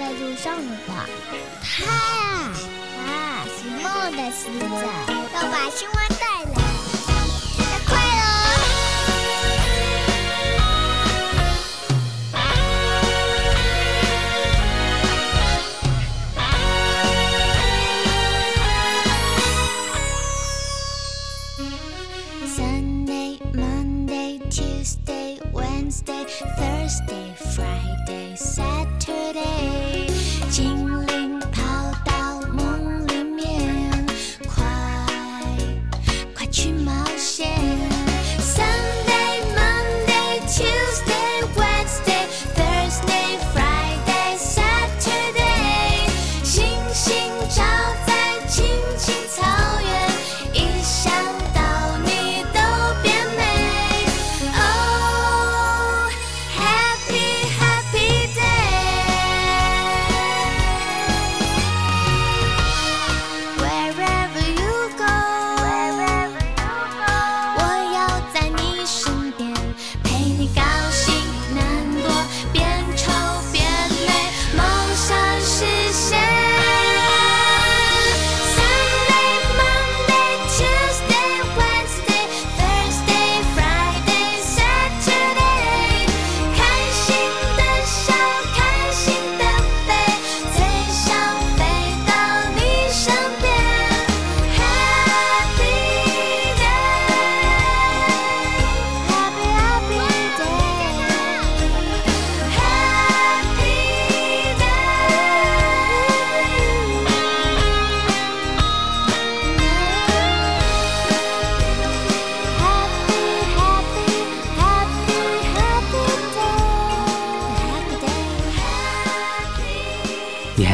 在路上了吧他呀啊是梦的使者要把青蛙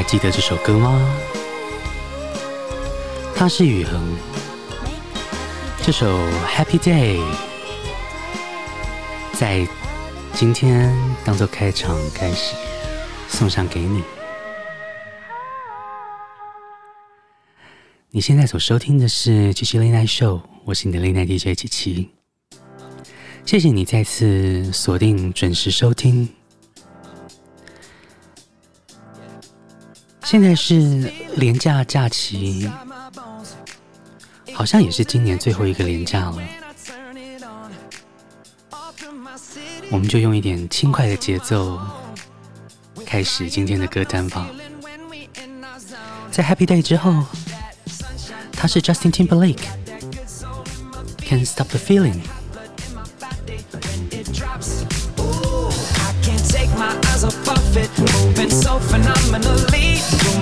记得这首歌吗？它是宇恒。这首《Happy Day》在今天当做开场开始送上给你。你现在所收听的是七七 Late Night Show，我是你的 Late Night DJ 七七。谢谢你再次锁定准时收听。现在是廉价假期好像也是今年最后一个廉价了我们就用一点轻快的节奏开始今天的歌单吧在 happy day 之后他是 justin timberlake can stop the feeling can take my eyes off of it moving so phenomenally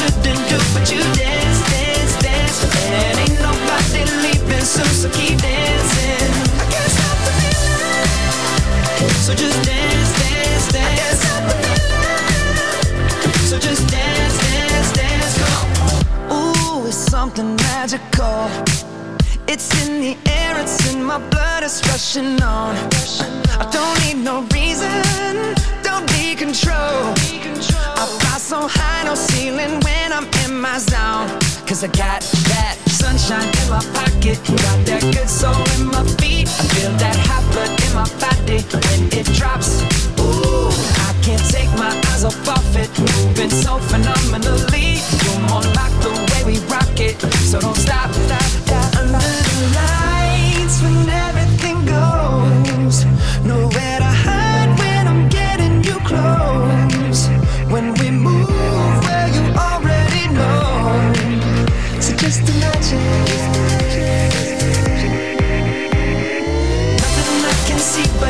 shouldn't do, but you dance, dance, dance. And ain't nobody leaving soon, so keep dancing. I can't stop the feeling. So just dance, dance, dance. I can't stop the feeling. So just dance, dance, dance. Ooh, it's something magical. It's in the air, it's in my blood, it's rushing on. I don't need no reason, don't need control so high, no ceiling when I'm in my zone. Cause I got that sunshine in my pocket, got that good soul in my feet. I feel that hot blood in my body when it drops. Ooh, I can't take my eyes off of it, moving so phenomenally. You're more like the way we rock it, so don't stop. stop, stop. Under the light.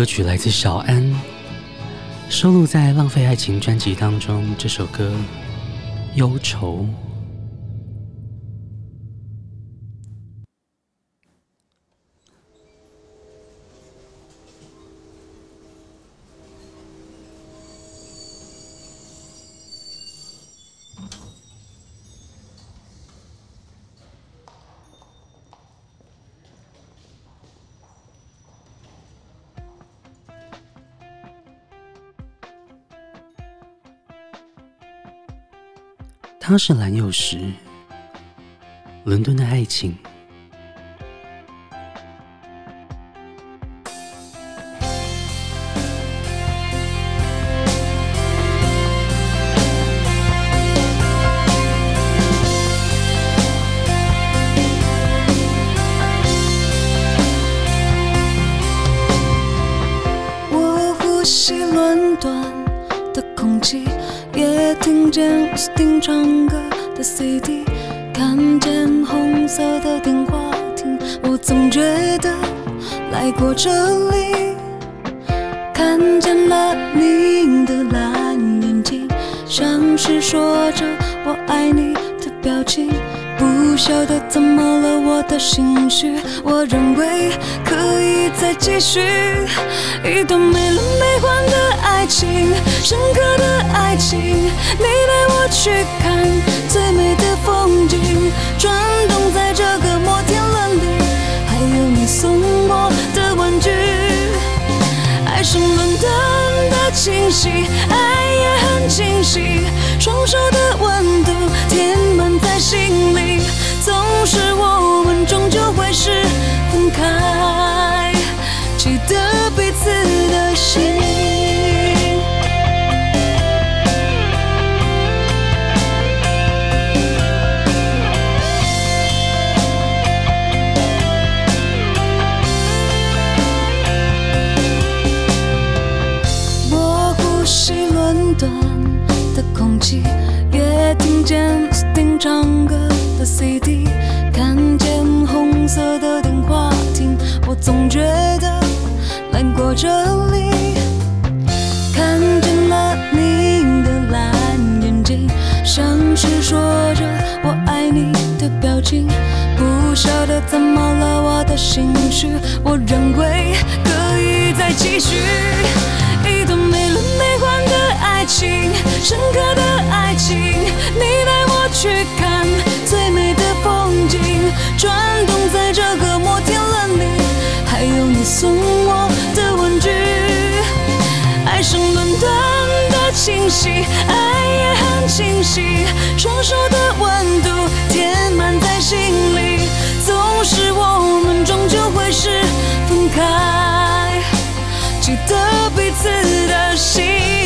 歌曲来自小安，收录在《浪费爱情》专辑当中。这首歌《忧愁》。他是蓝又时，伦敦的爱情。情绪，我认为可以再继续一段没了没还的爱情，深刻的爱情。你带我去看最美的风景，转动在这个摩天轮里，还有你送我的玩具，爱上伦敦的清晰，爱也很清晰，双手的温度填满在心里。是分开，记得彼此的心。我呼吸伦敦的空气，也听见这里，看见了你的蓝眼睛，像是说着我爱你的表情。不晓得怎么了，我的心绪，我认为可以再继续一段没了没还的爱情，深刻的爱情。你带我去看。最美的风景，转动在这个摩天轮里，还有你送我，生短短的清晰爱也很清晰双手的温度填满在心里总是我们终究会是分开。记得彼此的心。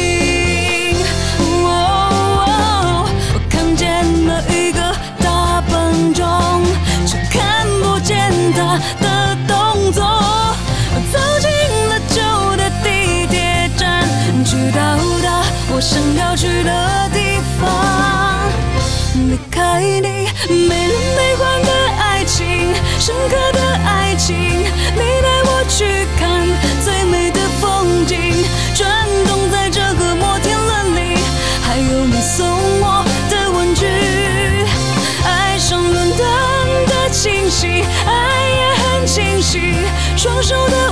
刻的爱情，你带我去看最美的风景，转动在这个摩天轮里，还有你送我的文具，爱上伦敦的清晰，爱也很清晰，双手的。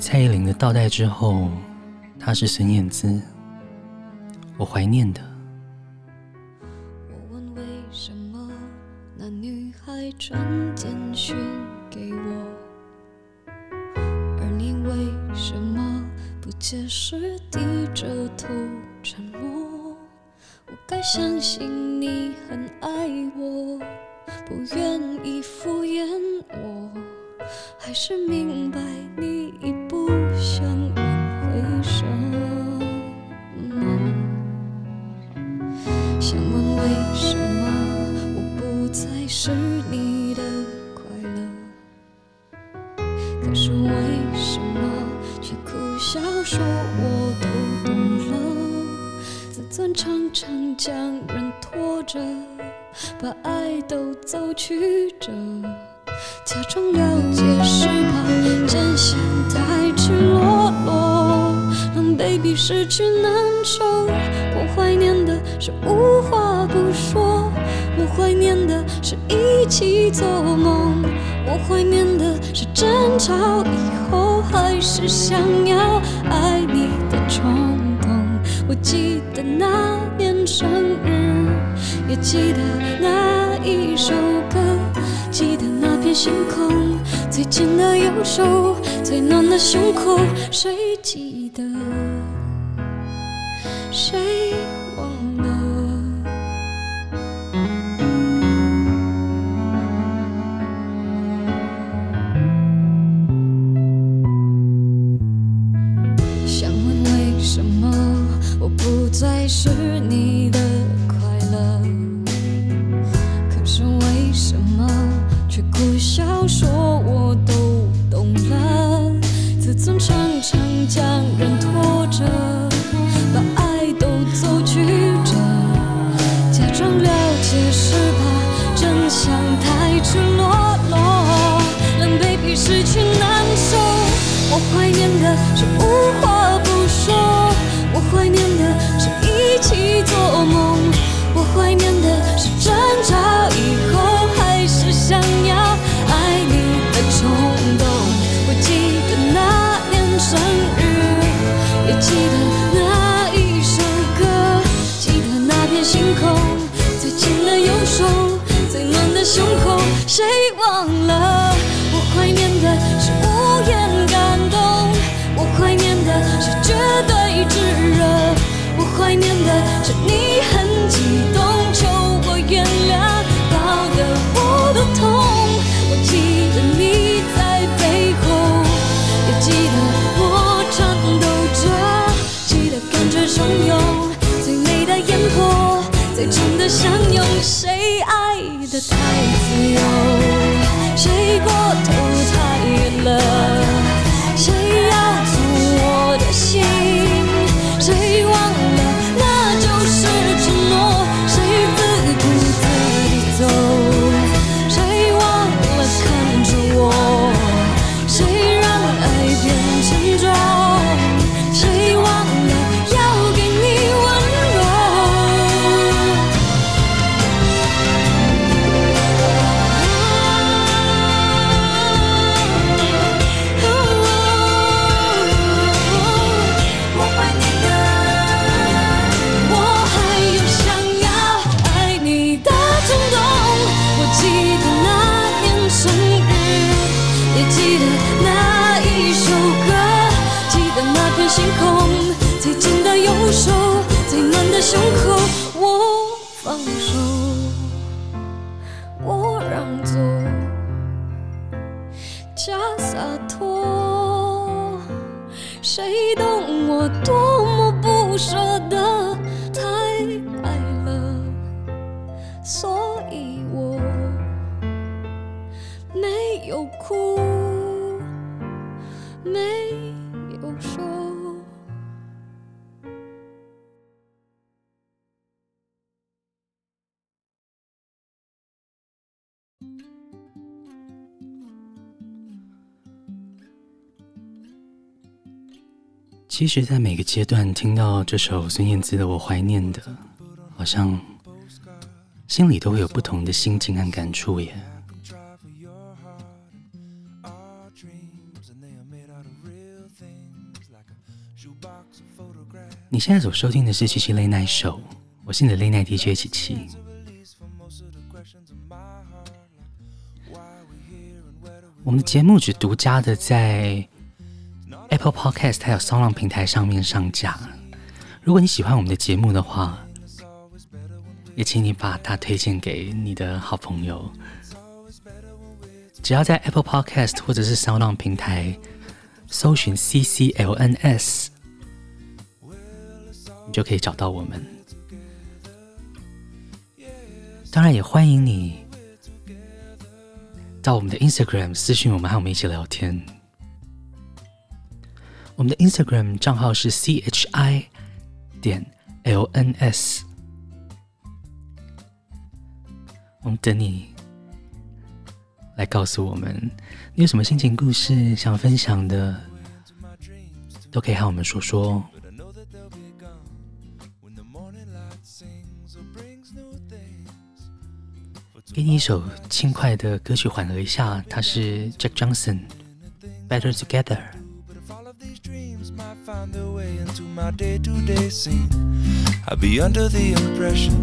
蔡依林的倒带之后，她是孙燕姿，我怀念的。我问为什么那女孩传简讯给我，而你为什么不解释低着头沉默？我该相信你很爱我，不愿意敷衍我。还是明白你已不想挽回什么？想问为什么我不再是你的快乐？可是为什么却苦笑说我都懂了？自尊常常将人拖着，把爱都走曲折。假装了解是怕真相太赤裸裸，让 baby 失去难受。我怀念的是无话不说，我怀念的是一起做梦，我怀念的是争吵以后还是想要爱你的冲动。我记得那年生日，也记得那一首歌。记得那片星空，最紧的右手，最暖的胸口，谁记谁忘了？我怀念的是无言感动，我怀念的是绝对炙热，我怀念的是你很激动，求我原谅，抱得我都痛。我记得你在背后，也。记得我颤抖着，记得感觉汹涌，最美的烟火，最真的相拥。谁其实在每个阶段听到这首孙燕姿的我怀念的好像心里都会有不同的心情和感触耶你现在所收听的是七七雷奈手我是你的泪奈 dj 七七。我们的节目只独家的在 Apple Podcast 还有 SoundOn 平台上面上架。如果你喜欢我们的节目的话，也请你把它推荐给你的好朋友。只要在 Apple Podcast 或者是 SoundOn 平台搜寻 CCLNS。你就可以找到我们。当然，也欢迎你到我们的 Instagram 私信我们，和我们一起聊天。我们的 Instagram 账号是 CHI 点 LNS。我们等你来告诉我们，你有什么心情故事想分享的，都可以和我们说说。给你一首轻快的歌曲缓和一下，它是 Jack Johnson Better Together。find their way into my day to day scene. I'd be under the impression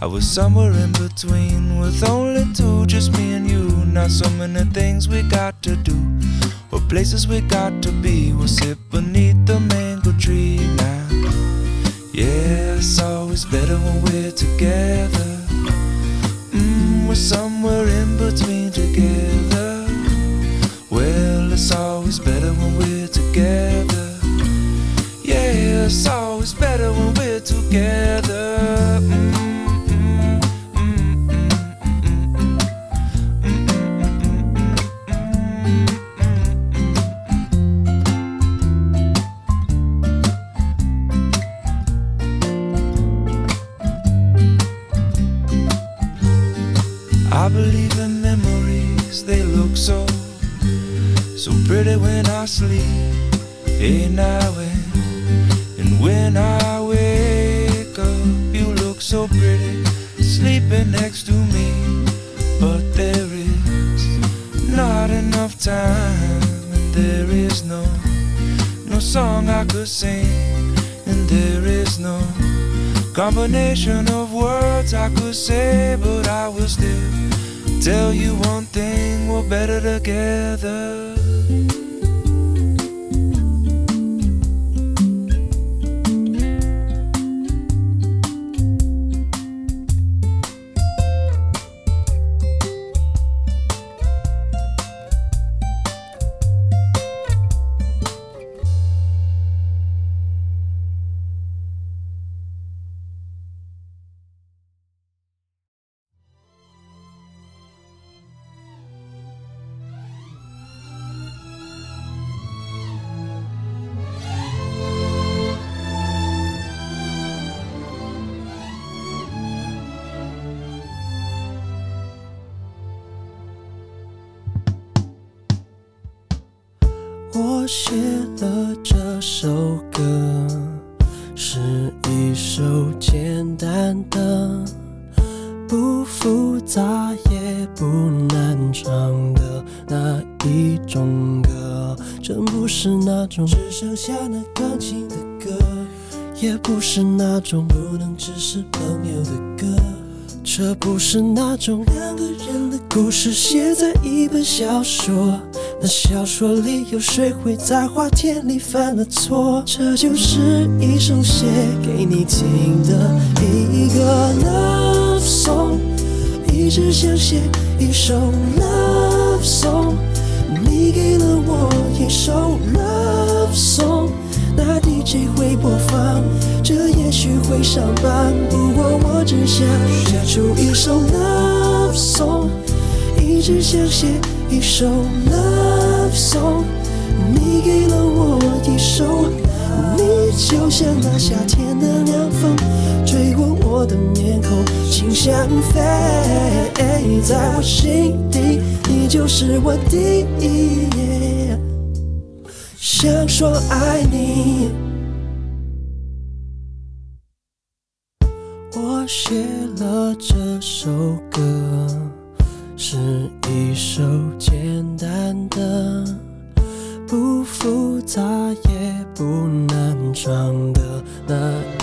I was somewhere in between, with only two, just me and you. Not so many things we got to do, or places we got to be. We'll sit beneath the mango tree now. Yeah, it's always better when we're together. Mmm, we're somewhere in between together. the. 我写了这首歌，是一首简单的、不复杂也不难唱的那一种歌。真不是那种只剩下那钢琴的歌，也不是那种不能只是朋友的歌。这不是那种两个人的故事，写在一本小说。那小说里有谁会在花田里犯了错？这就是一首写给你听的一个 love song，一直想写一首 love song，你给了我一首 love song，那 DJ 会播放，这也许会上榜，不过我只想写出一首 love song，一直想写。一首 love song，你给了我一首，你就像那夏天的凉风，吹过我的面孔，心像飞，在我心底，你就是我第一，想说爱你。我写了这首歌。是一首简单的、不复杂也不难唱的那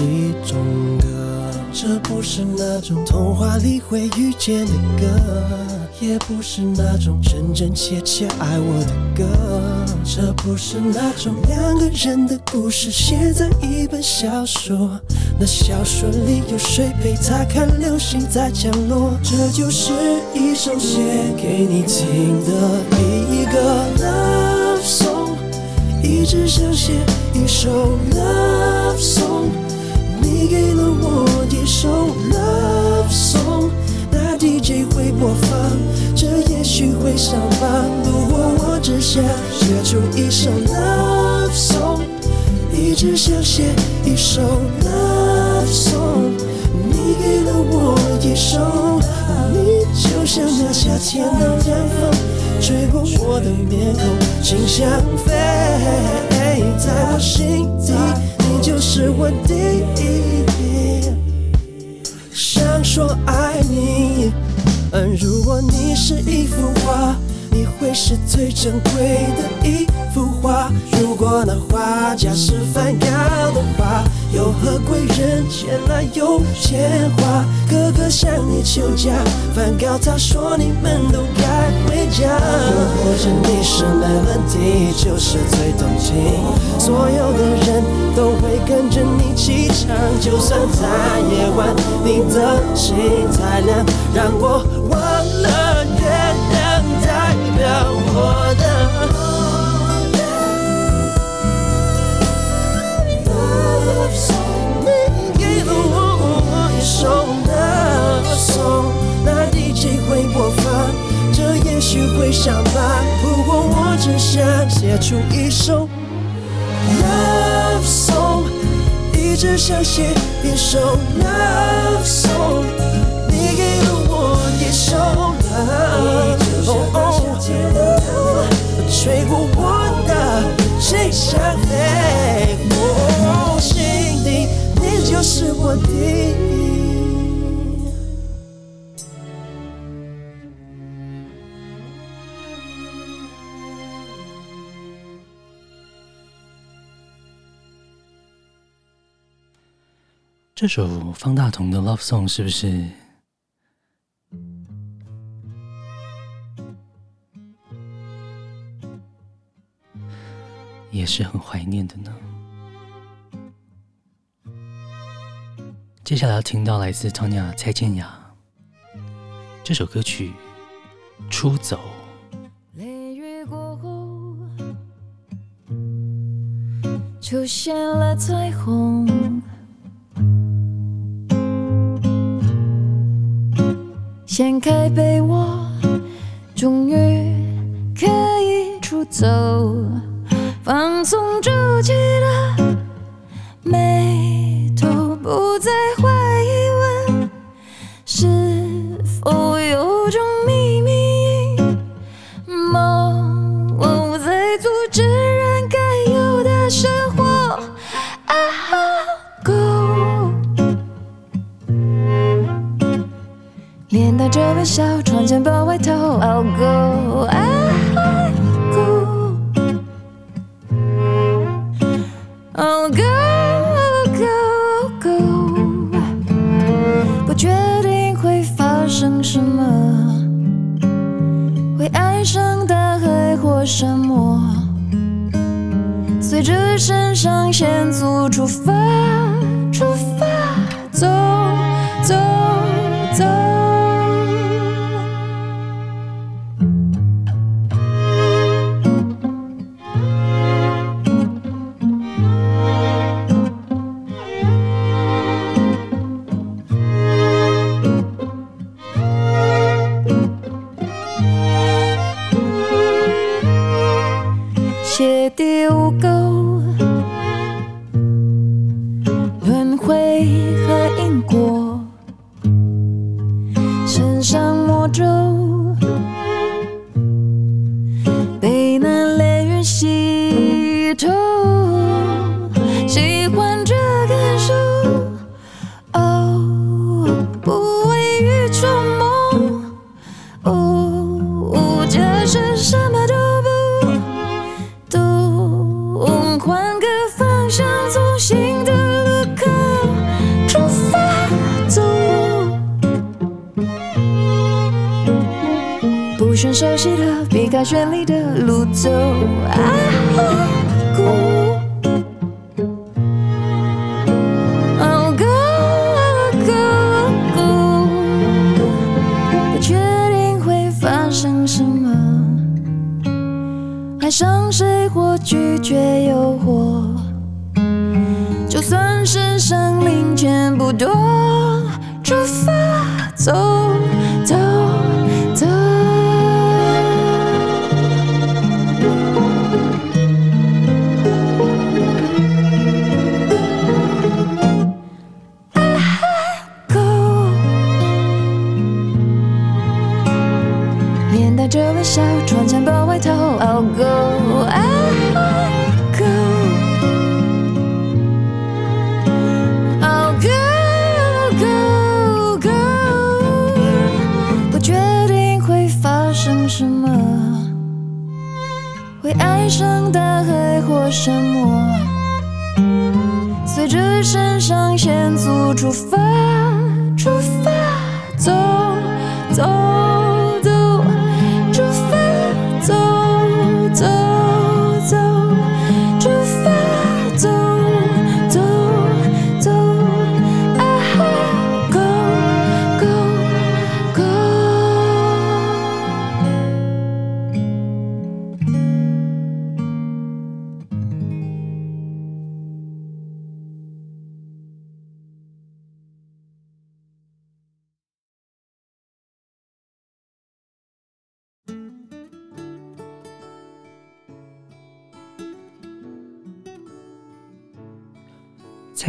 一种歌，这不是那种童话里会遇见的歌。也不是那种真真切切爱我的歌，这不是那种两个人的故事写在一本小说，那小说里有谁陪他看流星在降落？这就是一首写给你听的第一个 love song，一直想写一首 love song，你给了我一首 love song 那。DJ 会播放，这也许会上榜。不过我只想写出一首 love song，一直想写一首 love song。你给了我一首，你就像那夏天的凉风，吹过我的面孔，心像飞。在我心底，就是我第一。想说爱你，嗯，如果你是一幅画，你会是最珍贵的一幅画。如果那画家是梵高的话，有何贵人前来有钱花？哥哥向你求嫁，梵高他说你们都该回家。活着你是 melody，就是最动听，所有的人都会跟着你起唱。就算在夜晚，你的心太亮，让我忘代表我的。首 love song，那 DJ 会播放，这也许会上榜。不过我只想写出一首 love song，一直想写一首 love song。你给了一首 love song，吹过我的心像飞，我心底你就是我的。这首方大同的《Love Song》是不是也是很怀念的呢？接下来要听到来自 Tonya 蔡健雅这首歌曲《出走》。雷雨过后，出现了彩虹。掀开被窝，终于可以出走，放松皱起了眉头，不再怀疑问是否有种秘密阴谋，我在阻止人该有的生活。啊，Go，脸带着微笑，窗前抱外套。I'll go, I'll go, go, go。不确定会发生什么，会爱上大海或沙漠，随着肾上腺素出发，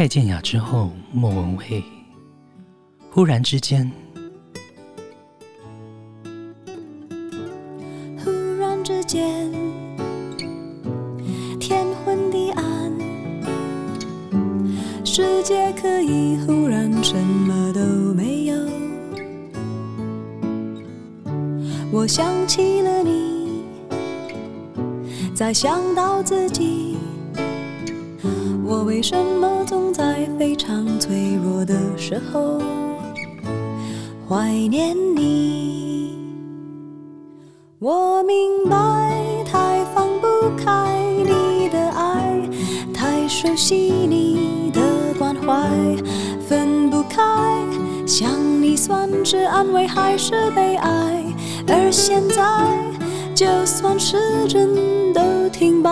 蔡健雅之后，莫文蔚。忽然之间，忽然之间，天昏地暗，世界可以忽然什么都没有。我想起了你，再想到自己。我为什么总在非常脆弱的时候怀念你？我明白，太放不开你的爱，太熟悉你的关怀，分不开。想你算是安慰还是悲哀？而现在，就算时针都停摆。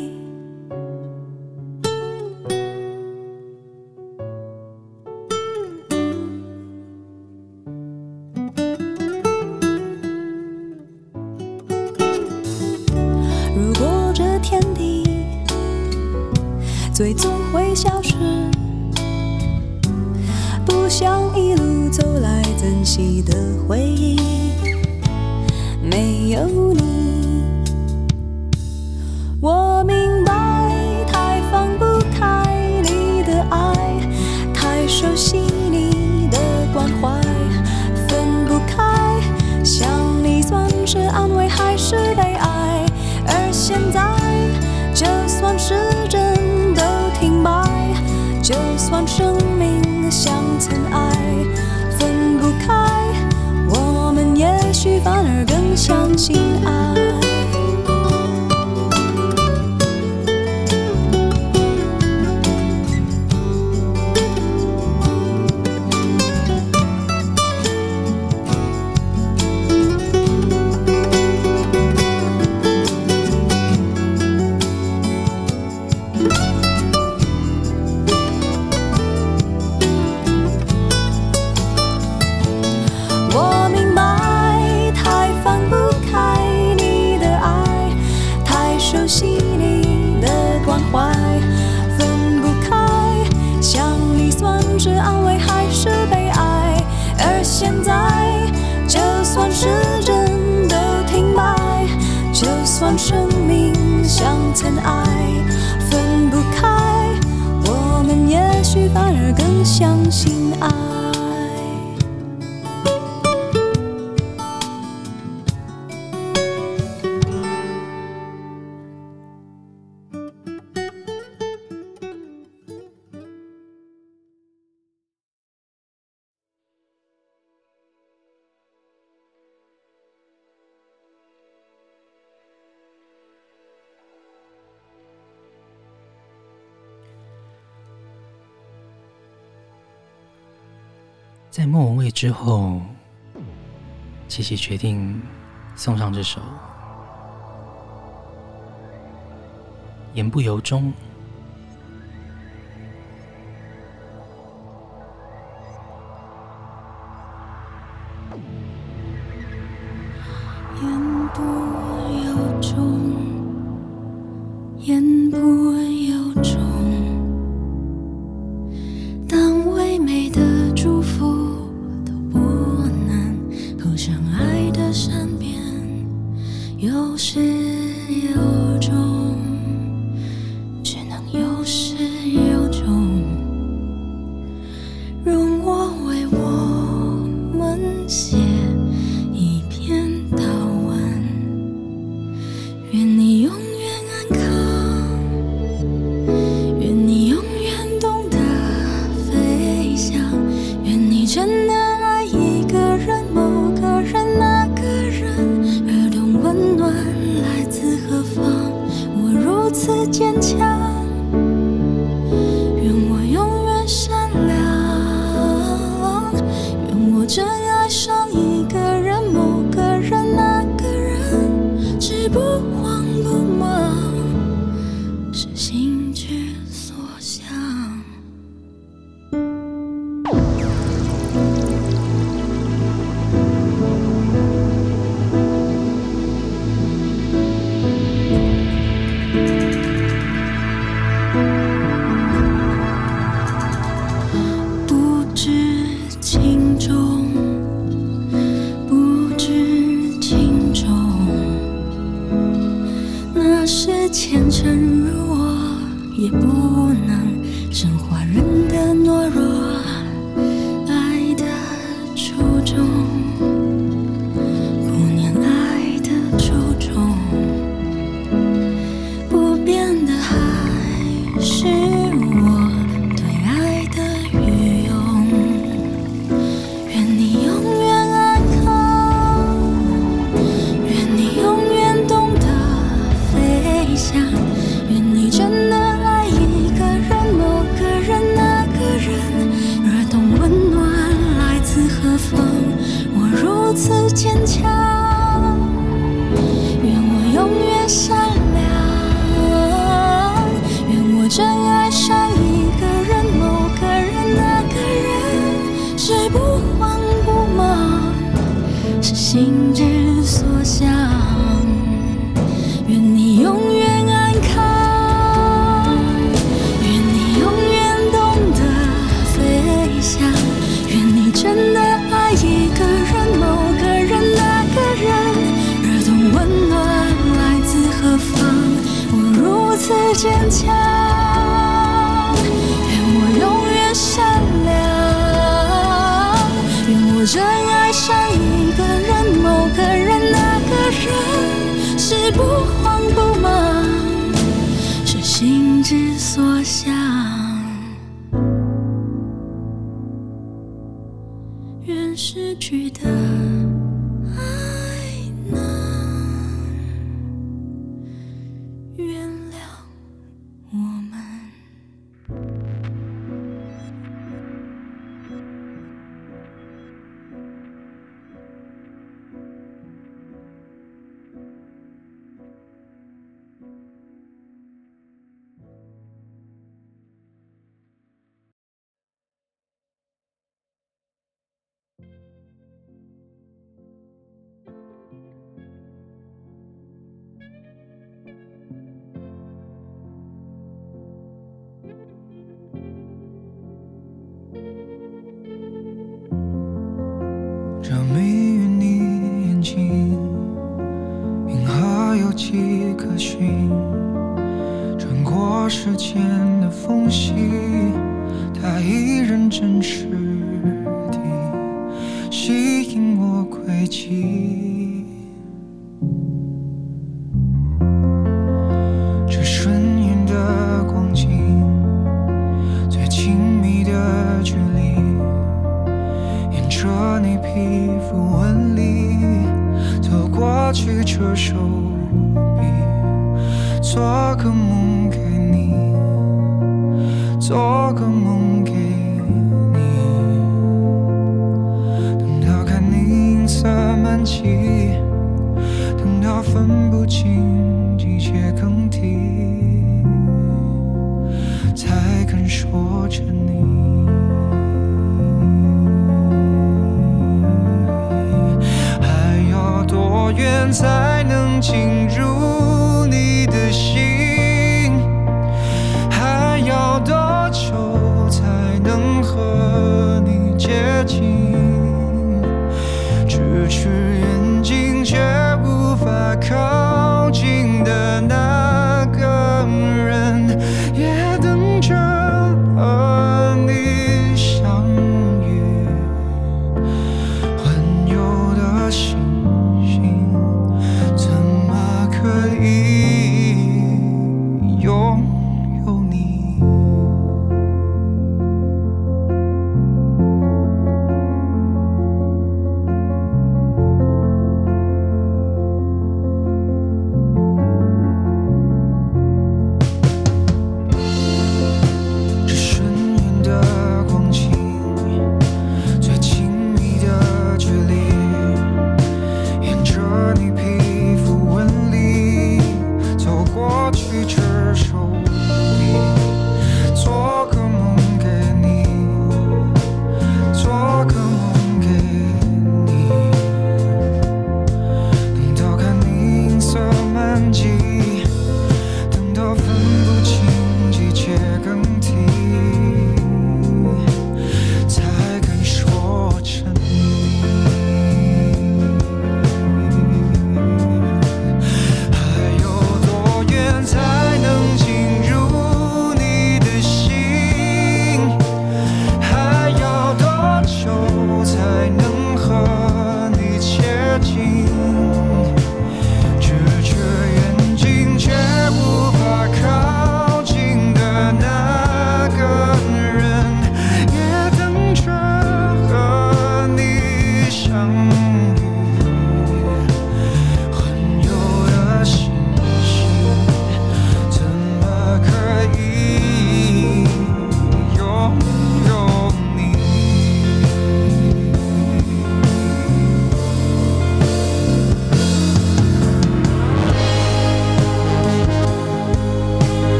像尘埃，分不开。我们也许反而更相信爱。在莫文蔚之后琪琪决定送上这首言不由衷。谁不慌不忙，是心之所向。愿你永远安康，愿你永远懂得飞翔，愿你真的爱一个人，某个人，那个人，而懂温暖来自何方。我如此坚强。手。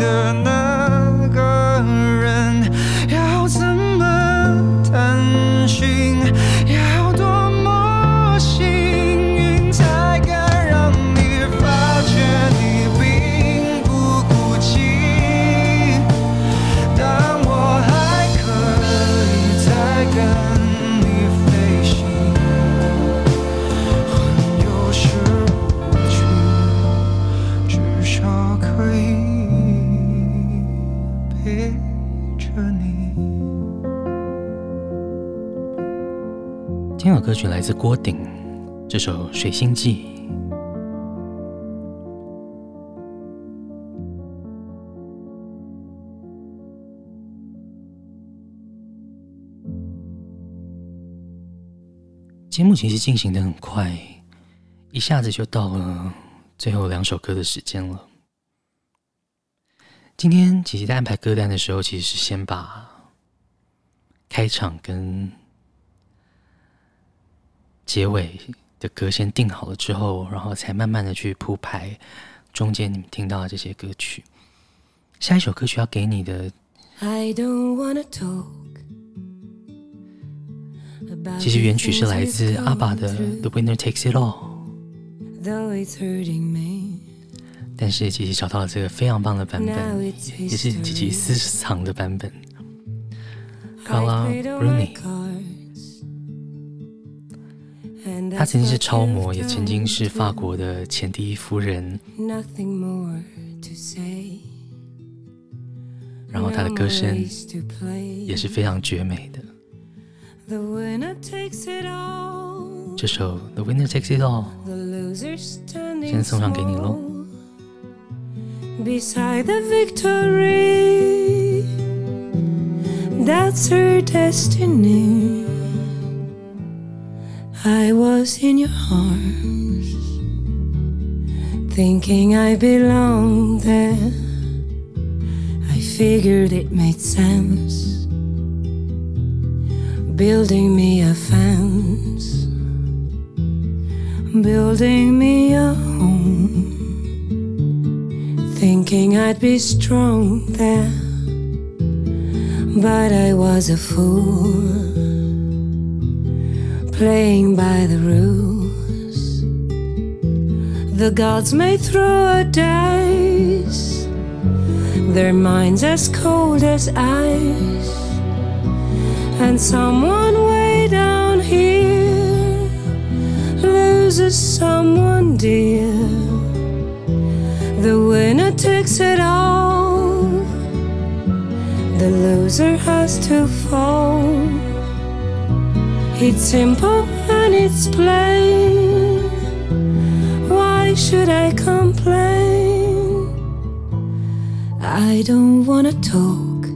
de 曲来自郭顶，这首《水星记》。节目其实进行的很快，一下子就到了最后两首歌的时间了。今天姐姐在安排歌单的时候，其实是先把开场跟结尾的歌先定好了之后然后才慢慢的去铺排中间你们听到的这些歌曲。下一首歌曲要给你的其实原曲是来自阿爸的 the winner takes it all though it's hurting me. 但是琪琪找到了这个非常棒的版本也是琪琪私藏的版本。Color running 她曾经是超模，也曾经是法国的前第一夫人。Nothing more to say 然后她的歌声也是非常绝美的。The winner takes it all 这首《The Winner Takes It All》先送上给你喽 beside the victory. That's her destiny. I was in your arms, thinking I belonged there. I figured it made sense, building me a fence, building me a home, thinking I'd be strong there. But I was a fool playing by the rules. The gods may throw a dice, their minds as cold as ice. And someone way down here loses someone dear. The winner takes it all, the loser has to fall. It's simple and it's plain. Why should I complain? I don't wanna talk.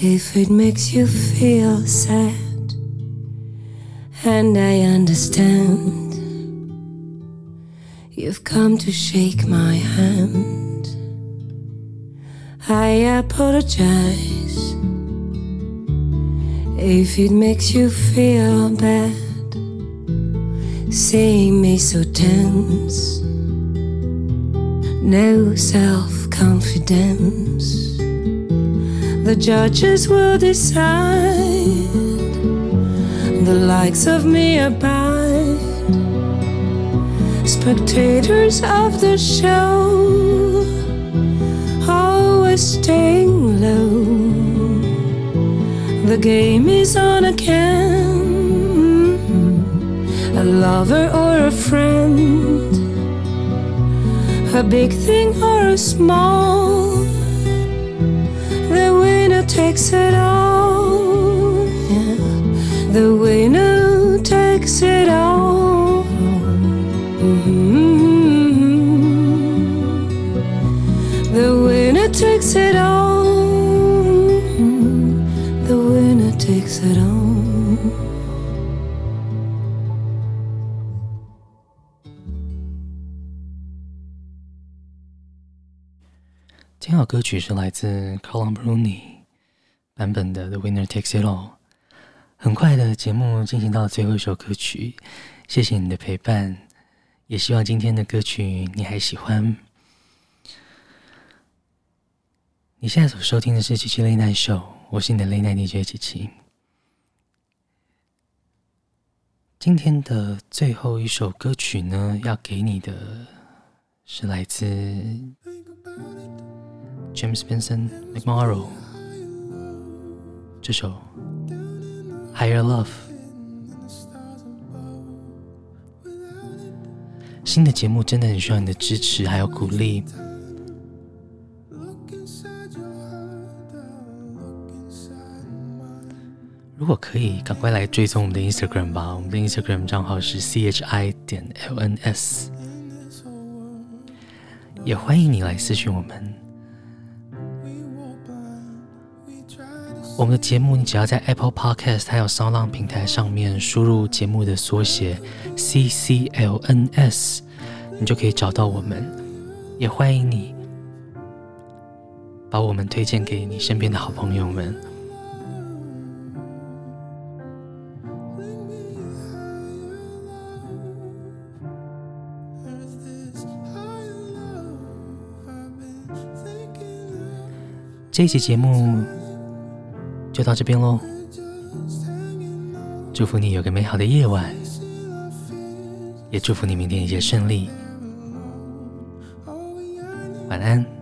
If it makes you feel sad, and I understand, you've come to shake my hand. I apologize if it makes you feel bad, seeing me so tense, no self confidence. The judges will decide, the likes of me abide, spectators of the show, always staying low. The game is on again. A lover or a friend, a big thing or a small. The winner takes it all. Yeah. The winner takes it all. Mhm. The winner takes it all. 歌曲是来自 Carla Bruni 版本的《The Winner Takes It All》。很快的节目进行到最后一首歌曲，谢谢你的陪伴，也希望今天的歌曲你还喜欢。你现在所收听的是《七七 Late Night Show》，我是你的 Late Night DJ 七七。今天的最后一首歌曲呢，要给你的是来自 James Vincent McMorrow 这首《Higher Love》。新的节目真的很需要你的支持还有鼓励。如果可以，赶快来追踪我们的 Instagram 吧。我们的 Instagram 账号是 chi 点 lns，也欢迎你来私讯我们。我们的节目，你只要在 Apple Podcast 还有 SoundOn 平台上面输入节目的缩写 cclns，你就可以找到我们。也欢迎你把我们推荐给你身边的好朋友们。这一期节目就到这边喽，祝福你有个美好的夜晚，也祝福你明天一切顺利，晚安。